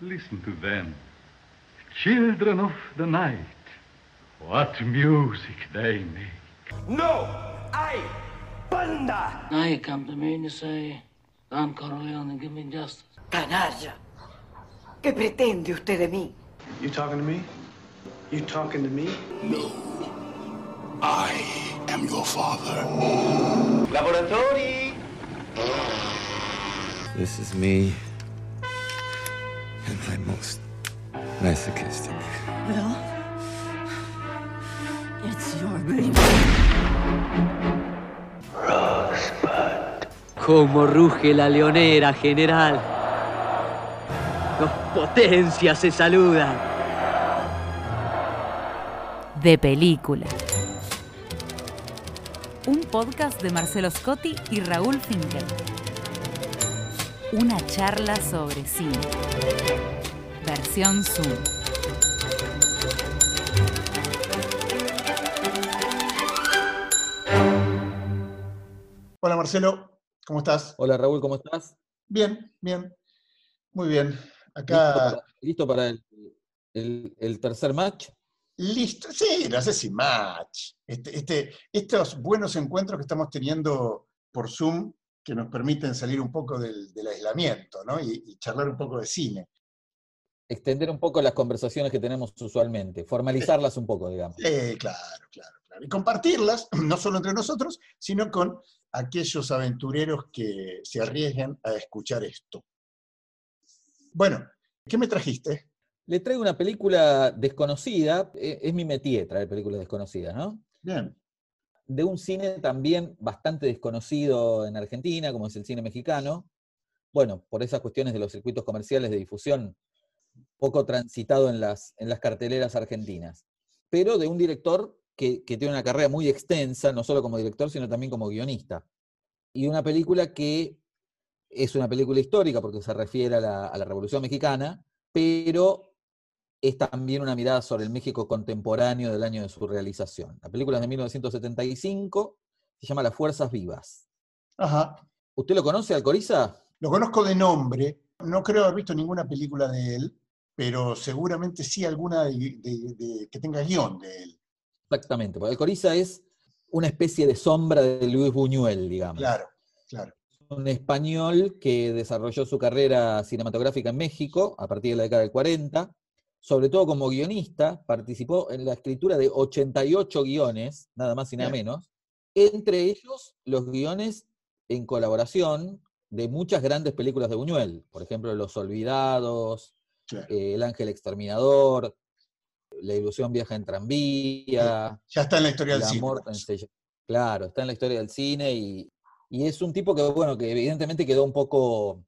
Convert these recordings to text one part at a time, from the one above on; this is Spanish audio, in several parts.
Listen to them. Children of the night. What music they make. No! I, Banda! Now you come to me and you say, Don Corleone, give me justice. Canalla. ¿Qué pretende usted de mí? You talking to me? You talking to me? No. I am your father. Laboratori! This is me. My most masochistic. Well, it's your baby. Cómo ruge la leonera, general. Dos potencias se saludan. De película. Un podcast de Marcelo Scotti y Raúl Finkel. Una charla sobre cine. Zoom. Hola Marcelo, ¿cómo estás? Hola Raúl, ¿cómo estás? Bien, bien, muy bien. ¿Listo Acá, para, listo para el, el- el tercer match? listo, sí, no sé si match. Este, este- estos buenos encuentros que estamos teniendo por Zoom que nos permiten salir un poco del, del aislamiento, ¿no? Y, y charlar un poco de cine. Extender un poco las conversaciones que tenemos usualmente, formalizarlas un poco, digamos. Eh, claro, claro, claro. Y compartirlas, no solo entre nosotros, sino con aquellos aventureros que se arriesgan a escuchar esto. Bueno, ¿qué me trajiste? Le traigo una película desconocida, eh, es mi métier traer películas desconocidas, ¿no? Bien, De un cine también bastante desconocido en Argentina, como es el cine mexicano. Bueno, por esas cuestiones de los circuitos comerciales de difusión, poco transitado en las, en las carteleras argentinas. Pero de un director que, que tiene una carrera muy extensa, no solo como director, sino también como guionista. Y una película que es una película histórica porque se refiere a la, a la Revolución Mexicana, pero es también una mirada sobre el México contemporáneo del año de su realización. La película es de 1975, se llama Las Fuerzas Vivas. ajá. ¿Usted lo conoce, Alcoriza? Lo conozco de nombre, no creo haber visto ninguna película de él, pero seguramente sí alguna de- de- de- que tenga guion de él. Exactamente, porque Alcoriza es una especie de sombra de Luis Buñuel, digamos. Claro, claro. Un español que desarrolló su carrera cinematográfica en México a partir de la década del 40, sobre todo como guionista, participó en la escritura de 88 guiones, nada más y nada Bien. menos, entre ellos los guiones en colaboración de muchas grandes películas de Buñuel, por ejemplo, Los Olvidados, claro. eh, El Ángel Exterminador, La Ilusión Viaja en Tranvía, Ya está en la historia del cine. Se- Claro, está en la historia del cine y, y es un tipo que, bueno, que evidentemente quedó un poco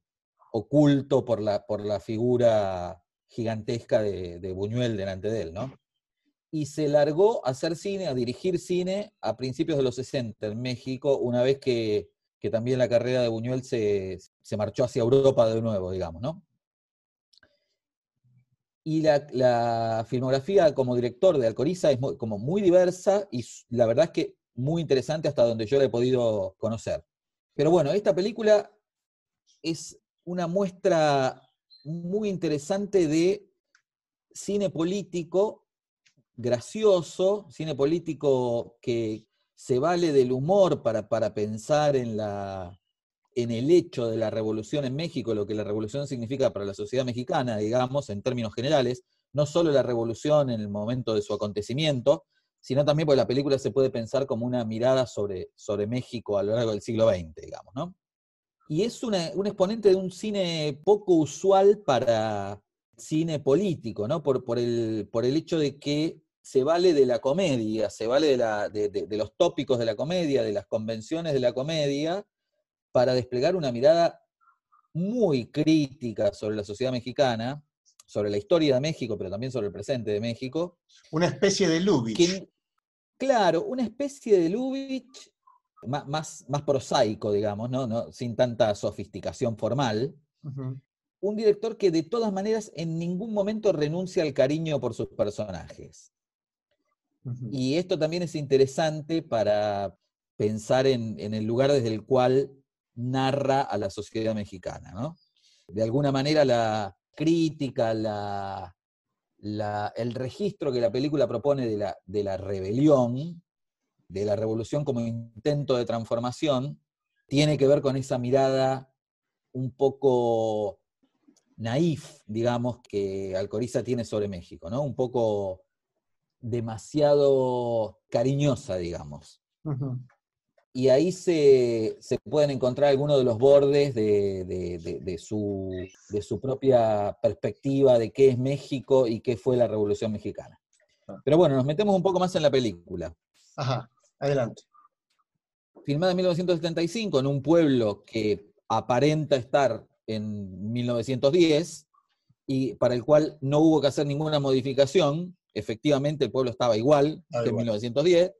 oculto por la, por la figura gigantesca de, de Buñuel delante de él, ¿no? Y se largó a hacer cine, a dirigir cine a principios de los 60 en México, una vez que, que también la carrera de Buñuel se, se marchó hacia Europa de nuevo, digamos, ¿no? Y la, la filmografía como director de Alcoriza es muy- como muy diversa y la verdad es que muy interesante hasta donde yo la he podido conocer. Pero bueno, esta película es una muestra muy interesante de cine político gracioso, cine político que se vale del humor para, para pensar en, la, en el hecho de la revolución en México, lo que la revolución significa para la sociedad mexicana, digamos, en términos generales, no solo la revolución en el momento de su acontecimiento, sino también porque la película se puede pensar como una mirada sobre, sobre México a lo largo del siglo XX, digamos, ¿no? Y es una- un exponente de un cine poco usual para cine político, ¿no? Por, por el, por el hecho de que se vale de la comedia, se vale de, la- de- de- de los tópicos de la comedia, de las convenciones de la comedia, para desplegar una mirada muy crítica sobre la sociedad mexicana, sobre la historia de México, pero también sobre el presente de México, Una especie de Lubitsch. que, claro, una especie de Lubitsch más, más, prosaico, digamos, ¿no? ¿no? sin tanta sofisticación formal. Un director que de todas maneras en ningún momento renuncia al cariño por sus personajes. Y esto también es interesante para pensar en, en el lugar desde el cual narra a la sociedad mexicana, ¿no? De alguna manera la crítica, la, el registro que la película propone de la, de la rebelión, de la revolución como intento de transformación, tiene que ver con esa mirada un poco naif, digamos, que Alcoriza tiene sobre México, ¿no? Un poco demasiado cariñosa, digamos. Y ahí se, se pueden encontrar algunos de los bordes de, de- de- de su, de su propia perspectiva de qué es México y qué fue la Revolución Mexicana. Pero bueno, nos metemos un poco más en la película. Ajá, adelante. Filmada en 1975 en un pueblo que aparenta estar en 1910 y para el cual no hubo que hacer ninguna modificación. Efectivamente, el pueblo estaba igual que en igual. 1910.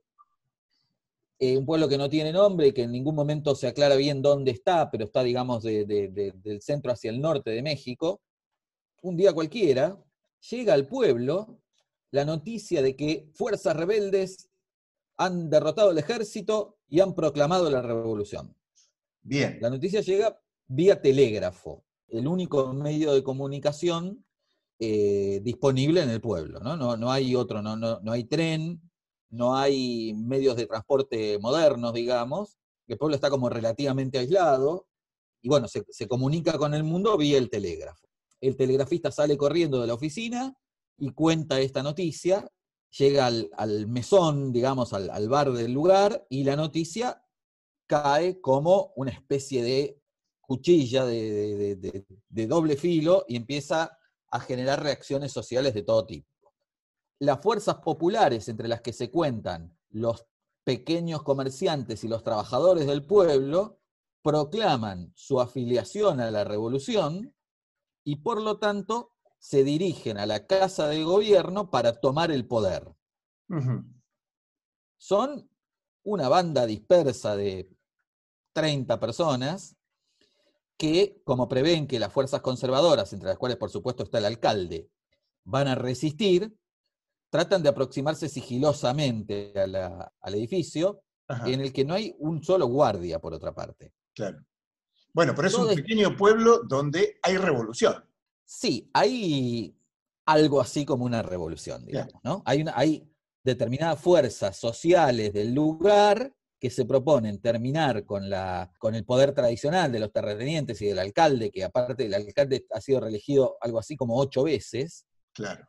Eh, un pueblo que no tiene nombre y que en ningún momento se aclara bien dónde está, pero está, digamos, de- de- de- del centro hacia el norte de México. Un día cualquiera, llega al pueblo la noticia de que fuerzas rebeldes han derrotado el ejército y han proclamado la revolución. Bien. La noticia llega vía telégrafo, el único medio de comunicación eh, disponible en el pueblo. ¿no? No, no hay otro, no, no, no hay tren, no hay medios de transporte modernos, digamos. El pueblo está como relativamente aislado y bueno, se, comunica con el mundo vía el telégrafo. El telegrafista sale corriendo de la oficina y cuenta esta noticia, llega al, mesón, digamos, al, bar del lugar, y la noticia cae como una especie de cuchilla de doble filo y empieza a generar reacciones sociales de todo tipo. Las fuerzas populares entre las que se cuentan los pequeños comerciantes y los trabajadores del pueblo proclaman su afiliación a la revolución y por lo tanto se dirigen a la casa de gobierno para tomar el poder. Son una banda dispersa de 30 personas que, como prevén que las fuerzas conservadoras, entre las cuales por supuesto está el alcalde, van a resistir, tratan de aproximarse sigilosamente a la- al edificio, Ajá, en el que no hay un solo guardia, por otra parte. claro. Bueno, pero es un es- pequeño pueblo donde hay revolución. Sí, hay algo así como una revolución, digamos, ¿no? Hay, una, hay determinadas fuerzas sociales del lugar que se proponen terminar con, la, con el poder tradicional de los terratenientes y del alcalde, que aparte el alcalde ha sido reelegido algo así como ocho veces, Claro.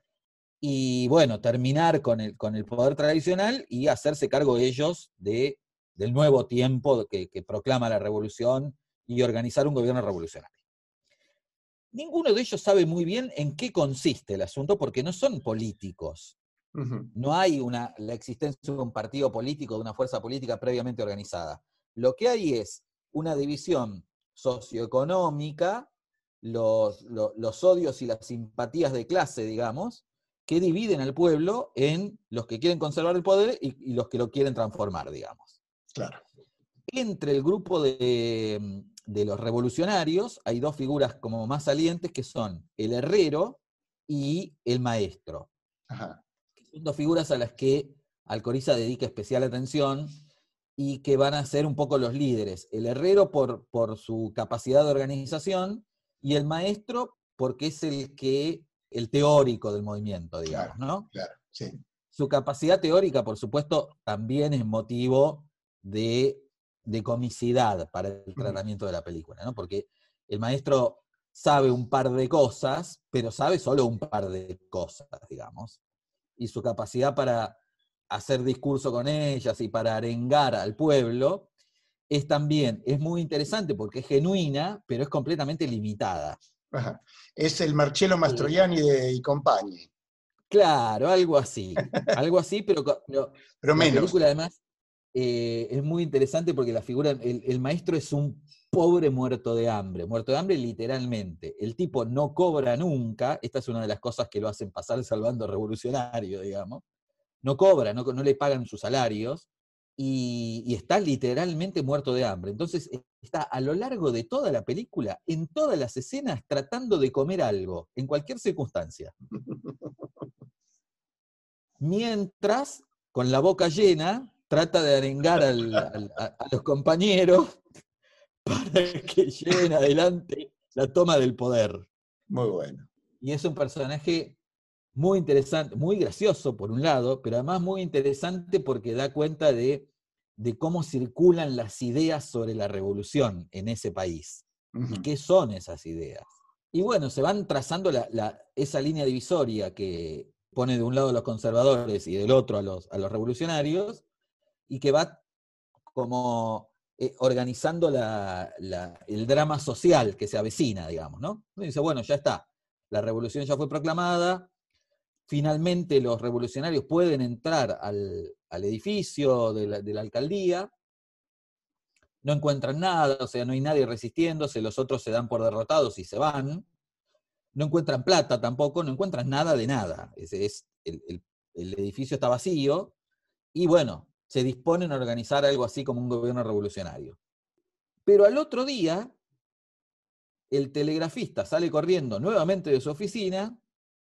Y bueno, terminar con el, con el poder tradicional y hacerse cargo ellos de, del nuevo tiempo que, que proclama la revolución y organizar un gobierno revolucionario. Ninguno de ellos sabe muy bien en qué consiste el asunto porque no son políticos. No hay una, la existencia de un partido político, de una fuerza política previamente organizada. Lo que hay es una división socioeconómica, los, lo- los odios y las simpatías de clase, digamos, que dividen al pueblo en los que quieren conservar el poder y, y los que lo quieren transformar, digamos. Claro. Entre el grupo de, de los revolucionarios hay dos figuras como más salientes que son el herrero y el maestro Ajá. son dos figuras a las que Alcoriza dedica especial atención y que van a ser un poco los líderes. El herrero por, por su capacidad de organización y el maestro porque es el que, el teórico del movimiento, digamos, ¿no? Claro, sí. Su capacidad teórica, por supuesto, también es motivo de, de comicidad para el tratamiento de la película, ¿no? Porque el maestro sabe un par de cosas, pero sabe solo un par de cosas, digamos. Y su capacidad para hacer discurso con ellas y para arengar al pueblo es también, es muy interesante porque es genuina, pero es completamente limitada. Ajá. Es el Marcello Mastroianni de y Compagni. Claro, algo así. Algo así, pero, Pero la menos. película además eh, es muy interesante porque la figura, el, el maestro es un pobre muerto de hambre, muerto de hambre literalmente. El tipo no cobra nunca, esta es una de las cosas que lo hacen pasar salvando revolucionario, digamos. No cobra, no, no le pagan sus salarios y, y está literalmente muerto de hambre. Entonces eh, está a lo largo de toda la película, en todas las escenas, tratando de comer algo, en cualquier circunstancia. Mientras, con la boca llena, trata de arengar al- al- a, a los compañeros para que lleven adelante la toma del poder. Muy bueno. Y es un personaje muy interesante, muy gracioso por un lado, pero además muy interesante porque da cuenta de, de cómo circulan las ideas sobre la revolución en ese país y qué son esas ideas. Y bueno, se van trazando la- la- esa línea divisoria que pone de un lado a los conservadores y del otro a los, a los revolucionarios, y que va como eh, organizando la- la- el drama social que se avecina, digamos, ¿no? Dice, bueno, ya está, la revolución ya fue proclamada, finalmente los revolucionarios pueden entrar al, al edificio de la, alcaldía, no encuentran nada, o sea, no hay nadie resistiéndose, los otros se dan por derrotados y se van, no encuentran plata tampoco, no encuentran nada de nada, es, el- el edificio está vacío, y bueno, se disponen a organizar algo así como un gobierno revolucionario. Pero al otro día, el telegrafista sale corriendo nuevamente de su oficina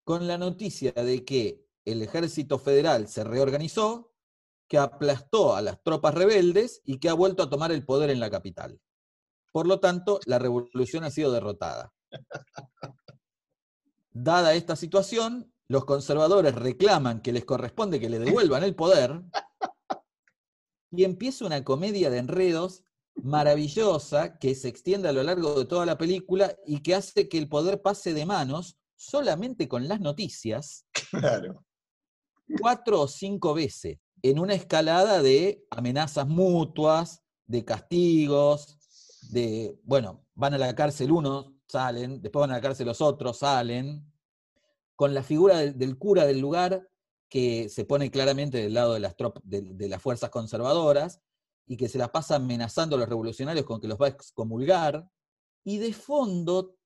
con la noticia de que el ejército federal se reorganizó, que aplastó a las tropas rebeldes y que ha vuelto a tomar el poder en la capital. Por lo tanto, la revolución ha sido derrotada. Dada esta situación, los conservadores reclaman que les corresponde que le devuelvan el poder y empieza una comedia de enredos maravillosa que se extiende a lo largo de toda la película y que hace que el poder pase de manos solamente con las noticias Claro. cuatro o cinco veces en una escalada de amenazas mutuas, de castigos, de, bueno, van a la cárcel unos, salen, después van a la cárcel los otros, salen, con la figura del, del cura del lugar que se pone claramente del lado de las, de, de las fuerzas conservadoras y que se las pasa amenazando a los revolucionarios con que los va a excomulgar, y de fondo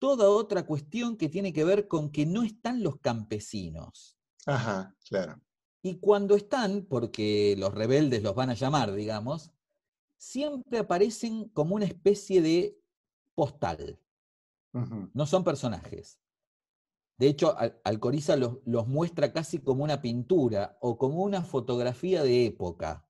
toda otra cuestión que tiene que ver con que no están los campesinos. Ajá, claro. Y cuando están, porque los rebeldes los van a llamar, digamos, siempre aparecen como una especie de postal. No son personajes. De hecho, Al- Alcoriza los, los muestra casi como una pintura o como una fotografía de época.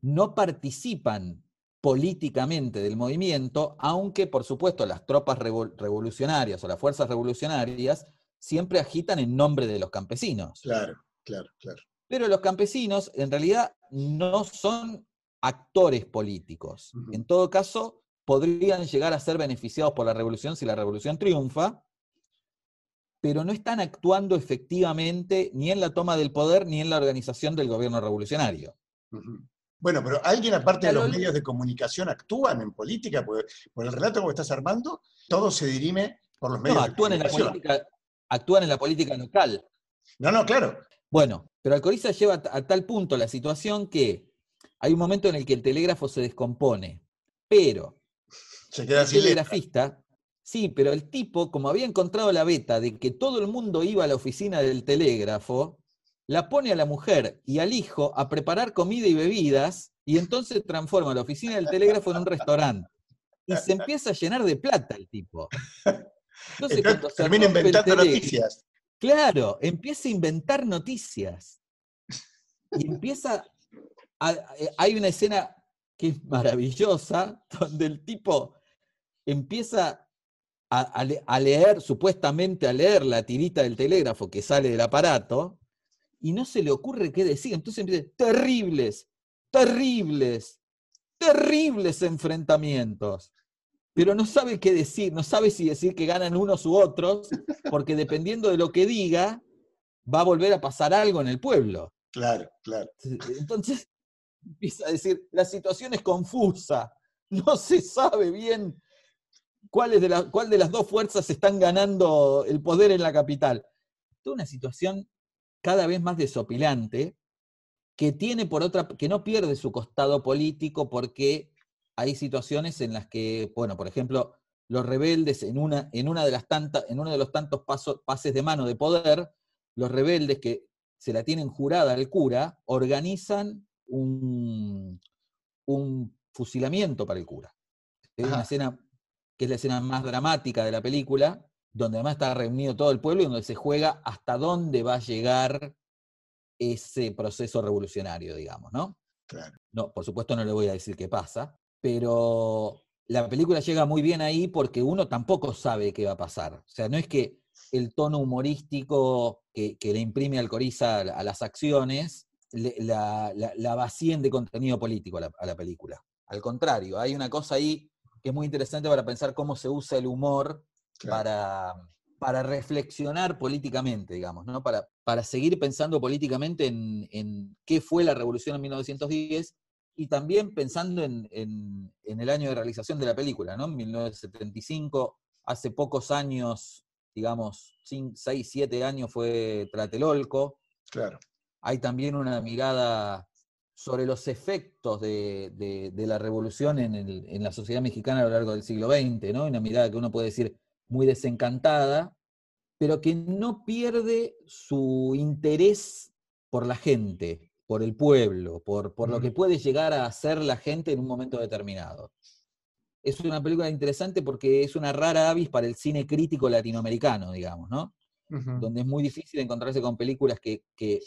No participan políticamente del movimiento, aunque por supuesto las tropas revol- revolucionarias o las fuerzas revolucionarias siempre agitan en nombre de los campesinos. Claro, claro, claro. Pero los campesinos en realidad no son actores políticos. En todo caso, podrían llegar a ser beneficiados por la revolución si la revolución triunfa, pero no están actuando efectivamente ni en la toma del poder ni en la organización del gobierno revolucionario. Bueno, pero alguien aparte de los medios de comunicación actúan en política, porque por el relato que estás armando, todo se dirime por los medios No, de actúan en la comunicación. política, actúan en la política local. No, no, claro. Bueno, pero Alcoriza lleva a tal punto la situación que hay un momento en el que el telégrafo se descompone, pero Se queda el sin letra. telegrafista, sí, pero el tipo, como había encontrado la beta de que todo el mundo iba a la oficina del telégrafo, la pone a la mujer y al hijo a preparar comida y bebidas, y entonces transforma la oficina del telégrafo en un restaurante. Y se empieza a llenar de plata el tipo. Entonces, termina inventando noticias. Claro, empieza a inventar noticias. Y empieza. a- eh, hay una escena que es maravillosa, donde el tipo empieza a leer, supuestamente a leer la tirita del telégrafo que sale del aparato, y no se le ocurre qué decir. Entonces empieza, terribles, terribles, terribles enfrentamientos. Pero no sabe qué decir, no sabe si decir que ganan unos u otros, porque dependiendo de lo que diga, va a volver a pasar algo en el pueblo. Claro, claro. Entonces empieza a decir, la situación es confusa, no se sabe bien cuáles de la- cuál de las dos fuerzas están ganando el poder en la capital. Toda una situación cada vez más desopilante, que tiene por otra, que no pierde su costado político porque hay situaciones en las que, bueno, por ejemplo, los rebeldes en una, en una de las tantas, en uno de los tantos pasos, pases de mano de poder, los rebeldes que se la tienen jurada al cura, organizan un, un fusilamiento para el cura. Es una escena que es la escena más dramática de la película, donde además está reunido todo el pueblo y donde se juega hasta dónde va a llegar ese proceso revolucionario, digamos, ¿no? Claro. No, por supuesto no le voy a decir qué pasa, pero la película llega muy bien ahí porque uno tampoco sabe qué va a pasar. O sea, no es que el tono humorístico que, que le imprime Alcoriza a, a las acciones, le- la, la- la vacíen de contenido político a la, a la película. Al contrario, hay una cosa ahí que es muy interesante para pensar cómo se usa el humor para, para reflexionar políticamente, digamos, ¿no? Para, para seguir pensando políticamente en, en qué fue la revolución en 1910 y también pensando en, en- en el año de realización de la película, ¿no? En 1975, hace pocos años, digamos, 6, 7 años fue Tlatelolco. Claro. Hay también una mirada sobre los efectos de, de- de la revolución en, el- en la sociedad mexicana a lo largo del siglo XX, ¿no? Una mirada que uno puede decir muy desencantada, pero que no pierde su interés por la gente, por el pueblo, por, por lo que puede llegar a hacer la gente en un momento determinado. Es una película interesante porque es una rara avis para el cine crítico latinoamericano, digamos, ¿no? Donde es muy difícil encontrarse con películas que, que,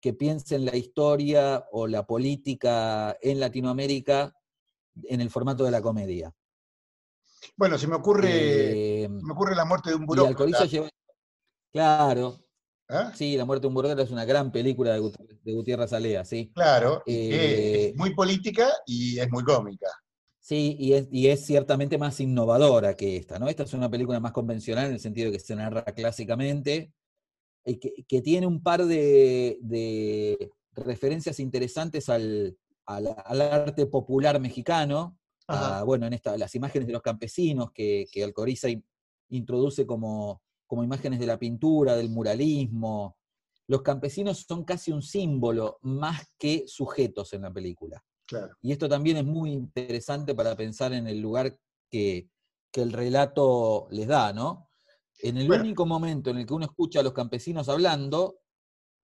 que piensen la historia o la política en Latinoamérica en el formato de la comedia. Bueno, se me ocurre, Eh, me ocurre la muerte de un burócrata. Lleva. Claro. ¿Ah? Sí, La muerte de un burócrata es una gran película de, Gut- de Gutiérrez Alea, sí. Claro, Eh, es muy política y es muy cómica. Sí, y es, y es ciertamente más innovadora que esta, ¿no? Esta es una película más convencional en el sentido de que se narra clásicamente, y que, que tiene un par de, de referencias interesantes al, al- al arte popular mexicano, a, bueno, en esta, las imágenes de los campesinos que, que Alcoriza in- introduce como, como imágenes de la pintura, del muralismo. Los campesinos son casi un símbolo más que sujetos en la película. Claro. Y esto también es muy interesante para pensar en el lugar que, que el relato les da, ¿no? En el Bueno. único momento en el que uno escucha a los campesinos hablando,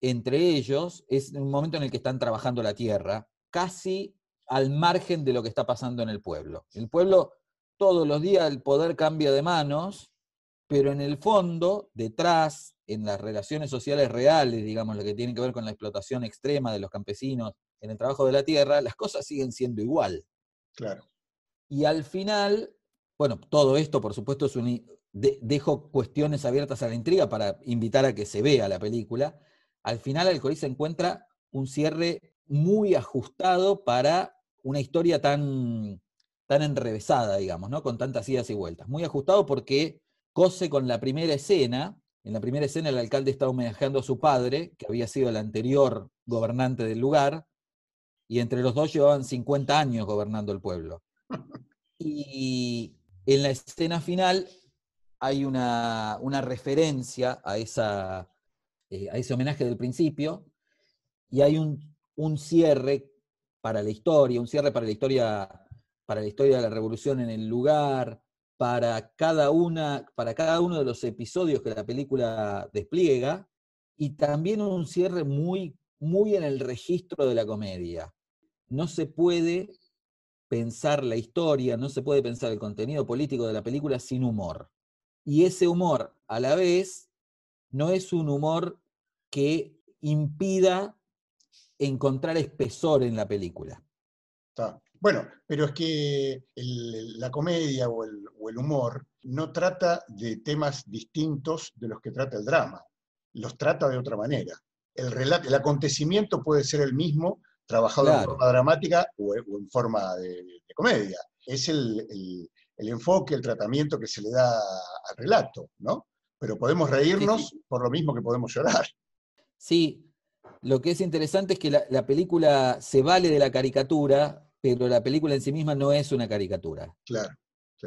entre ellos, es un momento en el que están trabajando la tierra, casi al margen de lo que está pasando en el pueblo. El pueblo, todos los días el poder cambia de manos, pero en el fondo, detrás, en las relaciones sociales reales, digamos, lo que tiene que ver con la explotación extrema de los campesinos en el trabajo de la tierra, las cosas siguen siendo igual. Claro. Y al final, bueno, todo esto, por supuesto, es un, de- dejo cuestiones abiertas a la intriga para invitar a que se vea la película. Al final, Alcoriza encuentra un cierre muy ajustado para una historia tan, tan enrevesada, digamos, ¿no? Con tantas idas y vueltas. Muy ajustado porque cose con la primera escena. En la primera escena, el alcalde está homenajeando a su padre, que había sido el anterior gobernante del lugar, y entre los dos llevaban 50 años gobernando el pueblo. Y en la escena final hay una, una referencia a, esa, eh, a ese homenaje del principio y hay un, un cierre para la historia, un cierre para la historia, para la historia de la revolución en el lugar, para cada, una, para cada uno de los episodios que la película despliega, y también un cierre muy, muy en el registro de la comedia. No se puede pensar la historia, no se puede pensar el contenido político de la película sin humor. Y ese humor, a la vez, no es un humor que impida encontrar espesor en la película. Está. Bueno, pero es que el- la comedia o el, o el humor no trata de temas distintos de los que trata el drama, los trata de otra manera. El, relato, el acontecimiento puede ser el mismo, trabajado en forma dramática o, o en forma de, de comedia. Es el enfoque, el tratamiento que se le da al relato, ¿no? Pero podemos reírnos por lo mismo que podemos llorar. Sí, lo que es interesante es que la, la película se vale de la caricatura, pero la película en sí misma no es una caricatura. Claro.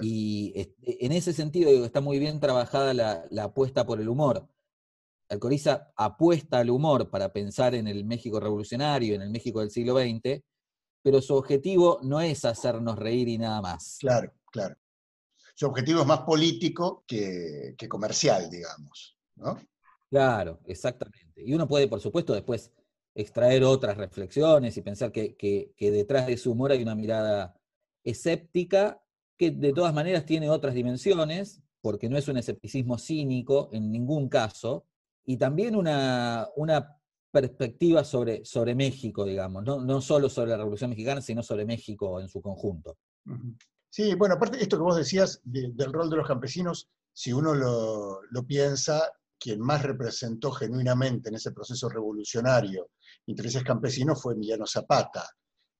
Y es- en ese sentido digo, está muy bien trabajada la, la apuesta por el humor. Alcoriza apuesta al humor para pensar en el México revolucionario, en el México del siglo XX, pero su objetivo no es hacernos reír y nada más. Claro, claro. Su objetivo es más político que, que comercial, digamos, ¿no? Claro, exactamente. Y uno puede, por supuesto, después extraer otras reflexiones y pensar que, que- que detrás de su humor hay una mirada escéptica que de todas maneras tiene otras dimensiones, porque no es un escepticismo cínico en ningún caso, y también una, una perspectiva sobre, sobre México, digamos, no, no solo sobre la Revolución Mexicana, sino sobre México en su conjunto. Sí, bueno, aparte esto que vos decías de- del rol de los campesinos, si uno lo, lo piensa, quien más representó genuinamente en ese proceso revolucionario intereses campesinos fue Emiliano Zapata.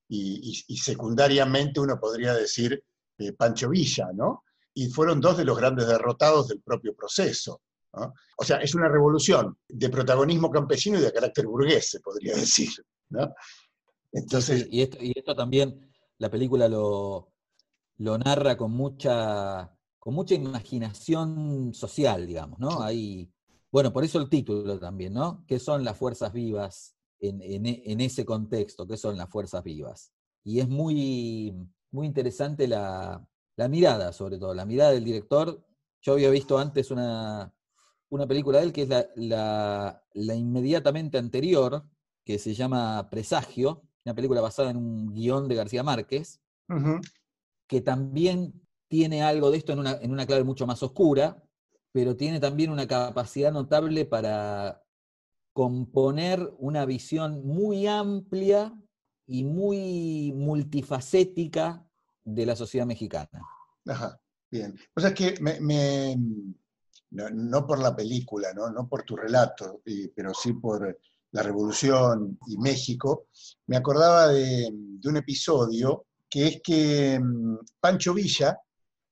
Y, y- y secundariamente uno podría decir eh, Pancho Villa, ¿no? Y fueron dos de los grandes derrotados del propio proceso. ¿no? O sea, es una revolución de protagonismo campesino y de carácter burgués, se podría decir. ¿no? Entonces, Sí, y, esto, y esto también la película lo, lo narra con mucha, con mucha imaginación social, digamos, ¿no? Hay, bueno, por eso el título también, ¿no? ¿Qué son las fuerzas vivas en, en e- en ese contexto? ¿Qué son las fuerzas vivas? Y es muy, muy interesante la, la mirada, sobre todo, la mirada del director. Yo había visto antes una, una película de él que es la, la- la inmediatamente anterior, que se llama Presagio, una película basada en un guion de García Márquez, que también tiene algo de esto en una, en una clave mucho más oscura, pero tiene también una capacidad notable para componer una visión muy amplia y muy multifacética de la sociedad mexicana. Ajá, bien. O sea, es que me- no, por la película, ¿no? no por tu relato, pero sí por la Revolución y México, me acordaba de, de un episodio que es que mm, Pancho Villa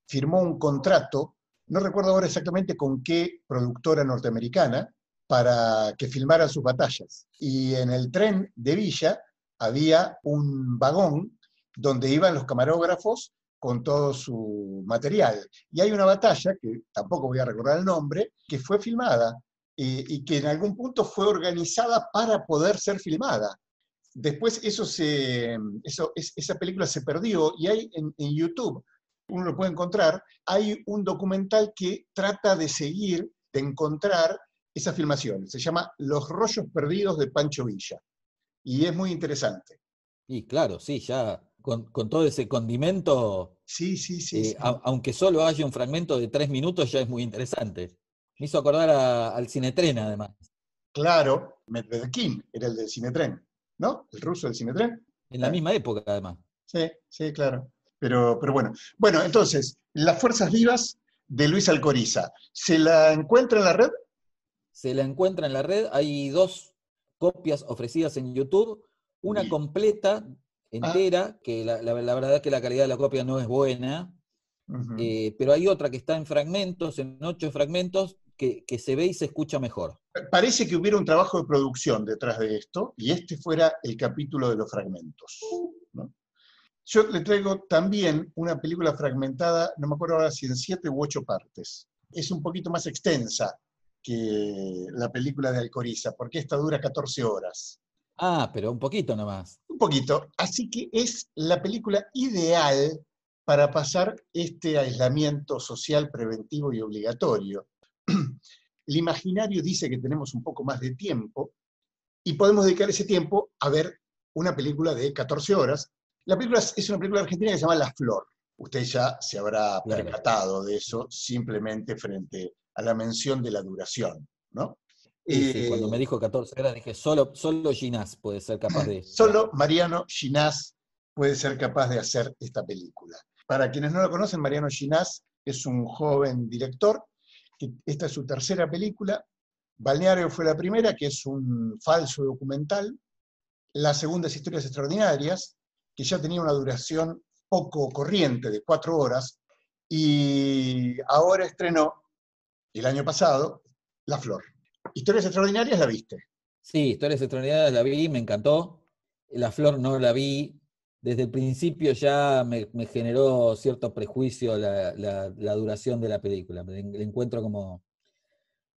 firmó un contrato, no recuerdo ahora exactamente con qué productora norteamericana, para que filmaran sus batallas. Y en el tren de Villa había un vagón donde iban los camarógrafos con todo su material. Y hay una batalla, que tampoco voy a recordar el nombre, que fue filmada y que en algún punto fue organizada para poder ser filmada. Después eso se, esa película se perdió y hay en YouTube, uno lo puede encontrar, hay un documental que trata de seguir, de encontrar esa filmación. Se llama Los rollos perdidos de Pancho Villa. Y es muy interesante. Y claro, sí, ya con, con todo ese condimento, Sí, sí, sí. eh, sí. a- aunque solo haya un fragmento de tres minutos, ya es muy interesante. Me hizo acordar a- al Cinetren, además. Claro, Medvedkin era el del Cinetren, ¿no? El ruso del Cinetren. En la Eh. misma época, además. Sí, sí, claro. Pero, pero bueno. Bueno, entonces, Las Fuerzas Vivas de Luis Alcoriza. ¿Se la encuentra en la red? Se la encuentra en la red. Hay dos copias ofrecidas en YouTube. Una completa, entera, que la, la- la verdad es que la calidad de la copia no es buena. Eh, pero hay otra que está en fragmentos, en ocho fragmentos, que, que se ve y se escucha mejor. Parece que hubiera un trabajo de producción detrás de esto, y este fuera el capítulo de los fragmentos. Yo le traigo también una película fragmentada, no me acuerdo ahora si en siete u ocho partes. Es un poquito más extensa que la película de Alcoriza, porque esta dura 14 horas. Ah, pero un poquito nomás. Un poquito. Así que es la película ideal para pasar este aislamiento social preventivo y obligatorio. El imaginario dice que tenemos un poco más de tiempo y podemos dedicar ese tiempo a ver una película de 14 horas. La película es- es una película argentina que se llama La Flor. Usted ya se habrá percatado de eso simplemente frente a la mención de la duración, ¿no? Sí, sí, cuando Eh, me dijo 14 horas dije, solo, solo Ginás puede ser capaz de... Solo Mariano Ginás puede ser capaz de hacer esta película. Para quienes no lo conocen, Mariano Ginás es un joven director, que esta es su tercera película. Balneario fue la primera, que es un falso documental. La segunda es Historias Extraordinarias, que ya tenía una duración poco corriente, de cuatro horas. Y ahora estrenó, el año pasado, La Flor. Historias Extraordinarias la viste. Sí, Historias Extraordinarias la vi, me encantó. La Flor no la vi. Desde el principio ya me, generó cierto prejuicio la, duración de la película. Le encuentro como,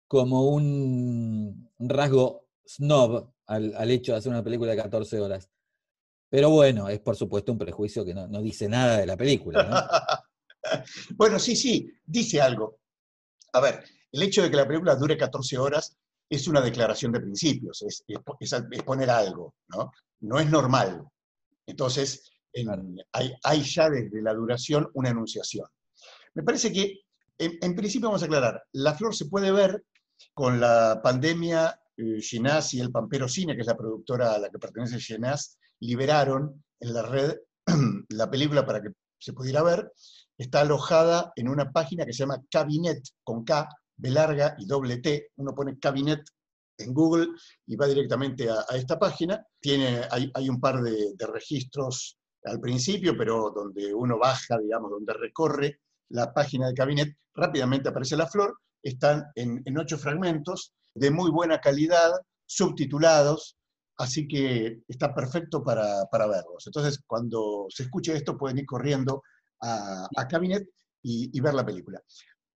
como un rasgo snob al, al hecho de hacer una película de 14 horas. Pero bueno, es por supuesto un prejuicio que no, no dice nada de la película. ¿no? bueno, sí, sí, dice algo. A ver, el hecho de que la película dure 14 horas es una declaración de principios, es, es- es- es poner algo, ¿no? No es normal. Entonces, en- hay, hay ya desde la duración una enunciación. Me parece que, en, en principio vamos a aclarar, La Flor se puede ver con la pandemia, eh, Ginás y El Pampero Cine, que es la productora a la que pertenece Ginás, liberaron en la red la película para que se pudiera ver, está alojada en una página que se llama Cabinet, con K, B larga y doble T. Uno pone Cabinet en Google y va directamente a, esta página. Tiene, hay, hay un par de, registros al principio, pero donde uno baja, digamos, donde recorre la página de Cabinet, rápidamente aparece la flor. Están en ocho fragmentos de muy buena calidad, subtitulados, así que está perfecto para, para, verlos. Entonces, cuando se escuche esto, pueden ir corriendo a, a Cabinet y, y, ver la película.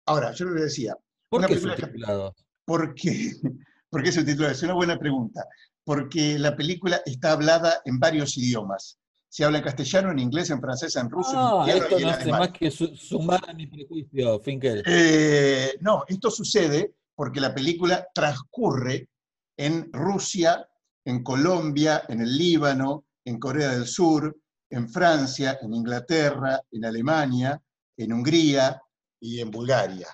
Ahora, yo les decía... ¿Por qué subtitulado? Porque, porque subtitulado, es una buena pregunta. Porque la película está hablada en varios idiomas. Se habla en castellano, en inglés, en francés, en ruso, ah, en esto y en no hace más que su sumar a mi prejuicio, Finkel. Eh, no, esto sucede porque la película transcurre en Rusia, en Colombia, en el Líbano, en Corea del Sur, en Francia, en Inglaterra, en Alemania, en Hungría y en Bulgaria.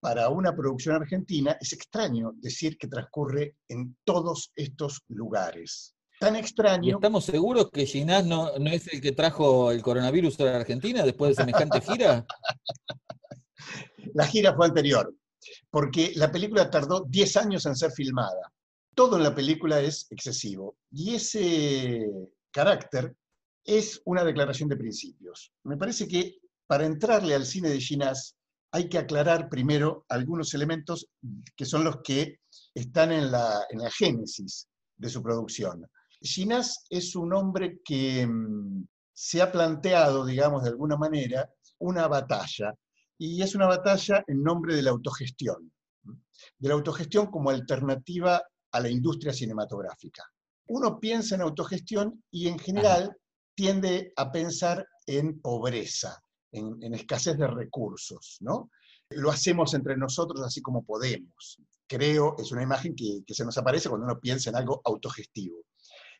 Para una producción argentina es extraño decir que transcurre en todos estos lugares. Tan extraño. ¿Y estamos seguros que Ginás no, no es el que trajo el coronavirus a la Argentina después de semejante gira? La gira fue anterior, porque la película tardó 10 años en ser filmada. Todo en la película es excesivo. Y ese carácter es una declaración de principios. Me parece que para entrarle al cine de Ginás hay que aclarar primero algunos elementos que son los que están en la, en la génesis de su producción. Ginás es un hombre que mmm, se ha planteado, digamos, de alguna manera, una batalla, y es una batalla en nombre de la autogestión, de la autogestión como alternativa a la industria cinematográfica. Uno piensa en autogestión y en general tiende a pensar en pobreza, en, en, escasez de recursos, ¿no? Lo hacemos entre nosotros así como podemos. Creo, es una imagen que, que se nos aparece cuando uno piensa en algo autogestivo.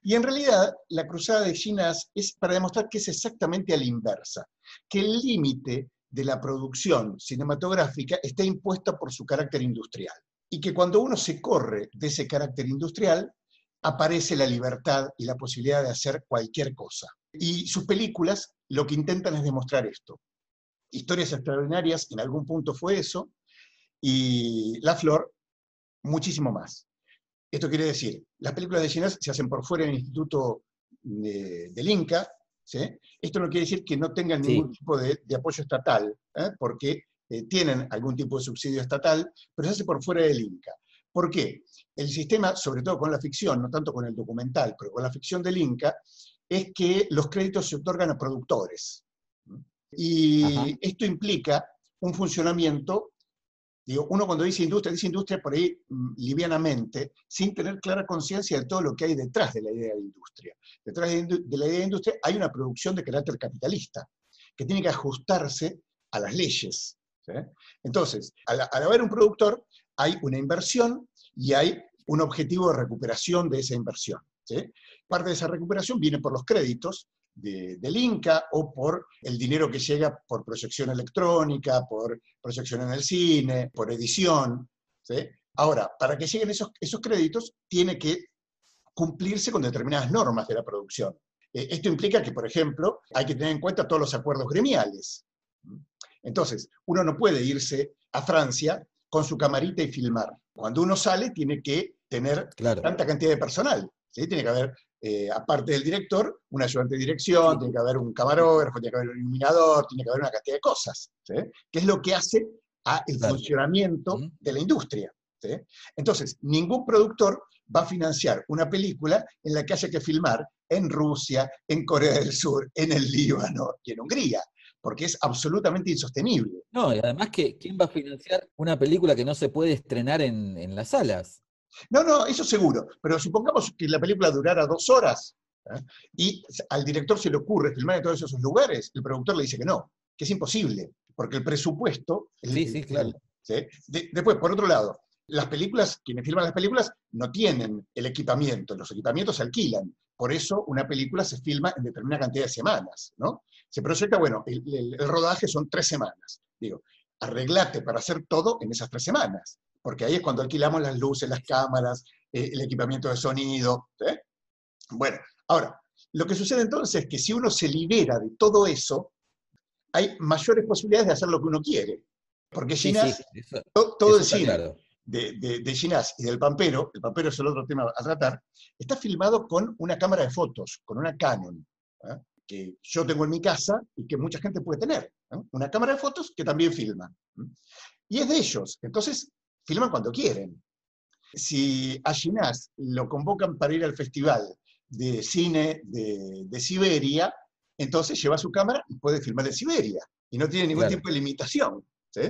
Y en realidad, la cruzada de Ginás es para demostrar que es exactamente a la inversa, que el límite de la producción cinematográfica está impuesta por su carácter industrial. Y que cuando uno se corre de ese carácter industrial, aparece la libertad y la posibilidad de hacer cualquier cosa. Y sus películas lo que intentan es demostrar esto. Historias extraordinarias, en algún punto fue eso, y La Flor, muchísimo más. Esto quiere decir, las películas de Ginás se hacen por fuera del Instituto de, del Inca, ¿sí? Esto no quiere decir que no tengan ningún sí. tipo de, de, apoyo estatal, ¿eh? porque eh, tienen algún tipo de subsidio estatal, pero se hace por fuera del Inca. ¿Por qué? El sistema, sobre todo con la ficción, no tanto con el documental, pero con la ficción del Inca, es que los créditos se otorgan a productores. Y Ajá. esto implica un funcionamiento, digo, uno cuando dice industria, dice industria por ahí mm, livianamente, sin tener clara conciencia de todo lo que hay detrás de la idea de industria. Detrás de, de la idea de industria hay una producción de carácter capitalista, que tiene que ajustarse a las leyes. Entonces, al, haber un productor, hay una inversión y hay un objetivo de recuperación de esa inversión. ¿sí? Parte de esa recuperación viene por los créditos de, del Inca o por el dinero que llega por proyección electrónica, por proyección en el cine, por edición. Ahora, para que lleguen esos, esos créditos, tiene que cumplirse con determinadas normas de la producción. Eh, esto implica que, por ejemplo, hay que tener en cuenta todos los acuerdos gremiales. Entonces, uno no puede irse a Francia con su camarita y filmar. Cuando uno sale, tiene que tener claro. tanta cantidad de personal. ¿sí? Tiene que haber, eh, aparte del director, un ayudante de dirección, sí. tiene que haber un camarógrafo, tiene que haber un iluminador, tiene que haber una cantidad de cosas, ¿sí? que es lo que hace a el claro. funcionamiento uh -huh. de la industria. Entonces, ningún productor va a financiar una película en la que haya que filmar en Rusia, en Corea del Sur, en el Líbano y en Hungría porque es absolutamente insostenible. No, y además que ¿quién va a financiar una película que no se puede estrenar en, en las salas? No, no, eso seguro, pero supongamos que la película durara dos horas ¿eh? y al director se le ocurre filmar en todos esos lugares, el productor le dice que no, que es imposible, porque el presupuesto... El, sí, sí, claro. ¿sí? De, después, por otro lado, las películas, quienes filman las películas, no tienen el equipamiento, los equipamientos se alquilan. Por eso una película se filma en determinada cantidad de semanas, ¿no? Se proyecta, bueno, el, el, el rodaje son tres semanas. Digo, arreglate para hacer todo en esas tres semanas, porque ahí es cuando alquilamos las luces, las cámaras, eh, el equipamiento de sonido. ¿sí? Bueno, ahora, lo que sucede entonces es que si uno se libera de todo eso, hay mayores posibilidades de hacer lo que uno quiere. Porque Sí, Ginás, sí, eso- to- todo eso el cine claro. De, de, de Ginás y del Pampero, el Pampero es el otro tema a tratar, está filmado con una cámara de fotos, con una Canon, ¿ah? que yo tengo en mi casa y que mucha gente puede tener. ¿no? Una cámara de fotos que también filma. Y es de ellos, entonces filman cuando quieren. Si a Ginás lo convocan para ir al festival de cine de, de Siberia, entonces lleva su cámara y puede filmar de Siberia. Y no tiene ningún Claro. tipo de limitación. ¿sí?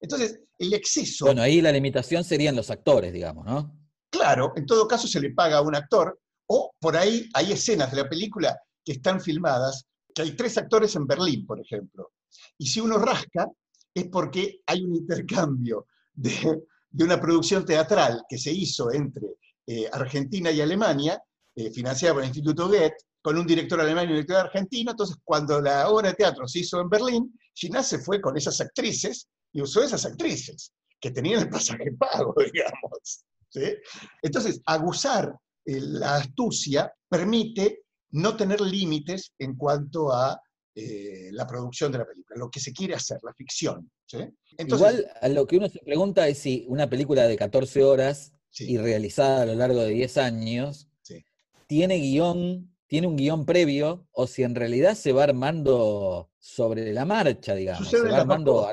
Entonces, el exceso... Bueno, ahí la limitación serían los actores, digamos, ¿no? Claro, en todo caso se le paga a un actor, o por ahí hay escenas de la película que están filmadas, que hay tres actores en Berlín, por ejemplo. Y si uno rasca, es porque hay un intercambio de, de una producción teatral que se hizo entre eh, Argentina y Alemania, eh, financiada por el Instituto Goethe, con un director alemán y un director argentino. Entonces, cuando la obra de teatro se hizo en Berlín, Ginás se fue con esas actrices y usó esas actrices, que tenían el pasaje pago, digamos. ¿sí? Entonces, aguzar eh, la astucia permite no tener límites en cuanto a eh, la producción de la película, lo que se quiere hacer, la ficción. ¿sí? Entonces, Igual a lo que uno se pregunta es si una película de 14 horas Sí. y realizada a lo largo de 10 años Sí. tiene guion, tiene un guion previo, o si en realidad se va armando sobre la marcha, digamos, Suceden se va armando